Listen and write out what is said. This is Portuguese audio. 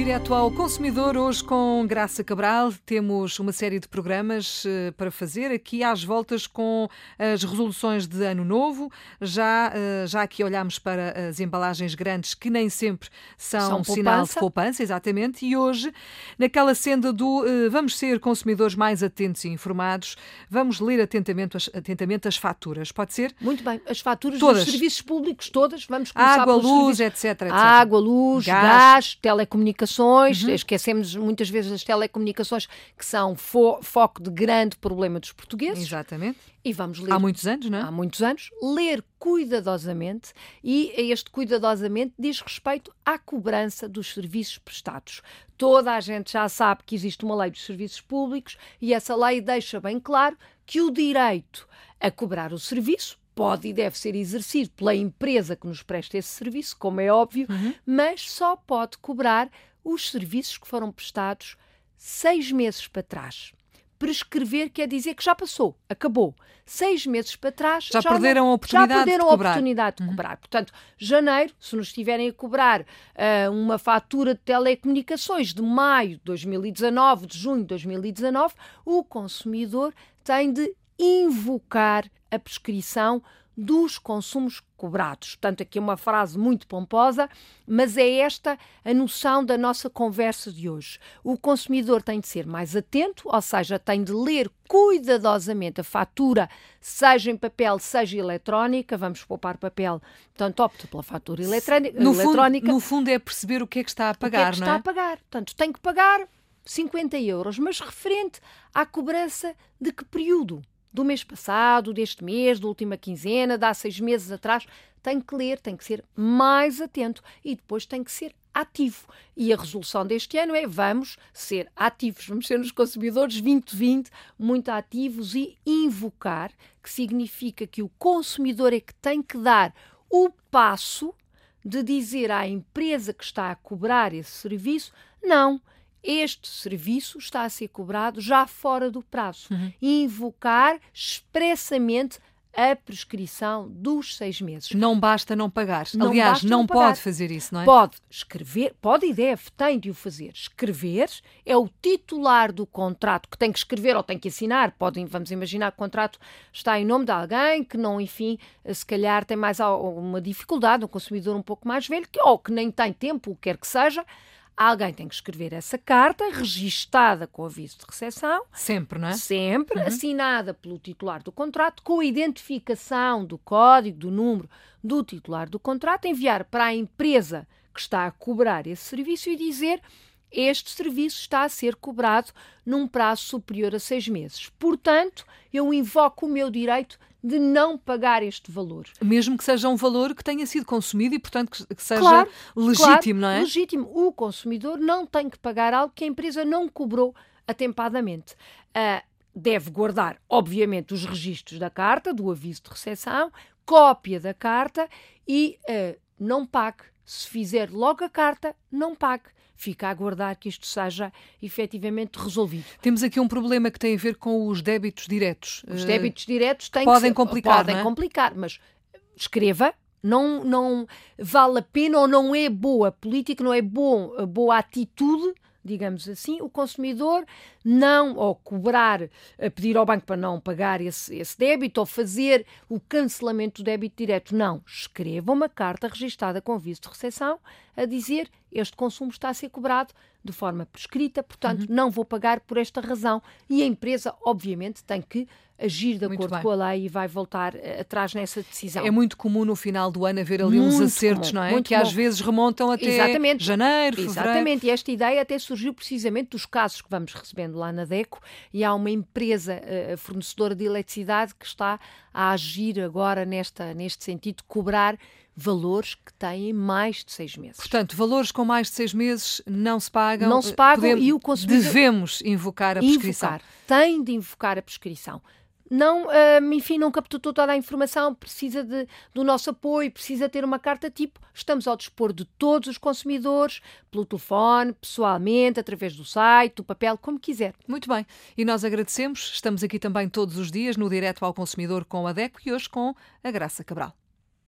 Direto ao consumidor, hoje com Graça Cabral, temos uma série de programas uh, para fazer aqui às voltas com as resoluções de Ano Novo. Já, uh, já aqui olhamos para as embalagens grandes que nem sempre são, são sinal de poupança, exatamente. E hoje, naquela senda do uh, vamos ser consumidores mais atentos e informados, vamos ler atentamente as, atentamente as faturas. Pode ser? Muito bem. As faturas todas. dos serviços públicos, todas. Vamos começar Água, luz, etc, etc. Água, luz, gás, gás telecomunicações telecomunicações, uhum. esquecemos muitas vezes as telecomunicações, que são fo foco de grande problema dos portugueses. Exatamente. E vamos ler. Há muitos anos, não é? Há muitos anos. Ler cuidadosamente e este cuidadosamente diz respeito à cobrança dos serviços prestados. Toda a gente já sabe que existe uma lei dos serviços públicos e essa lei deixa bem claro que o direito a cobrar o serviço pode e deve ser exercido pela empresa que nos presta esse serviço, como é óbvio, uhum. mas só pode cobrar os serviços que foram prestados seis meses para trás. Prescrever quer dizer que já passou, acabou. Seis meses para trás já, já perderam não, a oportunidade, já perderam de, a oportunidade de uhum. cobrar. Portanto, janeiro, se nos estiverem a cobrar uh, uma fatura de telecomunicações de maio de 2019, de junho de 2019, o consumidor tem de invocar a prescrição dos consumos cobrados. Portanto, aqui é uma frase muito pomposa, mas é esta a noção da nossa conversa de hoje. O consumidor tem de ser mais atento, ou seja, tem de ler cuidadosamente a fatura, seja em papel, seja eletrónica. Vamos poupar papel, portanto, opta pela fatura eletrónica. No, eletrónica. Fundo, no fundo, é perceber o que é que está a pagar, o que é que não está é? a pagar. Portanto, tem que pagar 50 euros, mas referente à cobrança de que período? Do mês passado, deste mês, da última quinzena, de há seis meses atrás. Tem que ler, tem que ser mais atento e depois tem que ser ativo. E a resolução deste ano é vamos ser ativos, vamos ser nos consumidores 2020 muito ativos e invocar, que significa que o consumidor é que tem que dar o passo de dizer à empresa que está a cobrar esse serviço: não, este serviço está a ser cobrado já fora do prazo. Uhum. Invocar expressamente a prescrição dos seis meses. Não basta não pagar. Não Aliás, não, não pode fazer isso, não é? Pode escrever, pode e deve, tem de o fazer. Escrever é o titular do contrato que tem que escrever ou tem que assinar. Podem, vamos imaginar que o contrato está em nome de alguém que não, enfim, se calhar tem mais uma dificuldade, um consumidor um pouco mais velho, que, ou que nem tem tempo, o que quer que seja Alguém tem que escrever essa carta, registada com aviso de recepção. Sempre, não é? Sempre, uhum. assinada pelo titular do contrato, com a identificação do código, do número do titular do contrato, enviar para a empresa que está a cobrar esse serviço e dizer este serviço está a ser cobrado num prazo superior a seis meses. Portanto, eu invoco o meu direito de não pagar este valor. Mesmo que seja um valor que tenha sido consumido e, portanto, que seja claro, legítimo, claro, não é? Legítimo. O consumidor não tem que pagar algo que a empresa não cobrou atempadamente. Uh, deve guardar, obviamente, os registros da carta, do aviso de recepção, cópia da carta e uh, não pague. Se fizer logo a carta, não pague fica a aguardar que isto seja efetivamente resolvido. Temos aqui um problema que tem a ver com os débitos diretos. Os débitos diretos têm podem que, complicar, podem é? complicar, mas escreva. Não, não vale a pena ou não é boa política, não é bom, boa atitude digamos assim, o consumidor não, ou cobrar, pedir ao banco para não pagar esse, esse débito, ou fazer o cancelamento do débito direto. Não. Escreva uma carta registada com aviso de recepção a dizer este consumo está a ser cobrado de forma prescrita, portanto, uhum. não vou pagar por esta razão. E a empresa, obviamente, tem que agir de muito acordo bem. com a lei e vai voltar uh, atrás nessa decisão. É muito comum no final do ano haver ali muito uns acertos, comum, não é? Que comum. às vezes remontam até Exatamente. janeiro, fevereiro. Exatamente, e esta ideia até surgiu precisamente dos casos que vamos recebendo lá na DECO e há uma empresa uh, fornecedora de eletricidade que está a agir agora nesta, neste sentido cobrar valores que têm mais de seis meses. Portanto, valores com mais de seis meses não se pagam. Não se pagam Podemos, e o consumidor... Devemos invocar a prescrição. Invocar, tem de invocar a prescrição não, uh, enfim, não captou toda a informação, precisa de, do nosso apoio, precisa ter uma carta tipo. Estamos ao dispor de todos os consumidores, pelo telefone, pessoalmente, através do site, do papel, como quiser. Muito bem. E nós agradecemos. Estamos aqui também todos os dias no Direto ao Consumidor com a DECO e hoje com a Graça Cabral.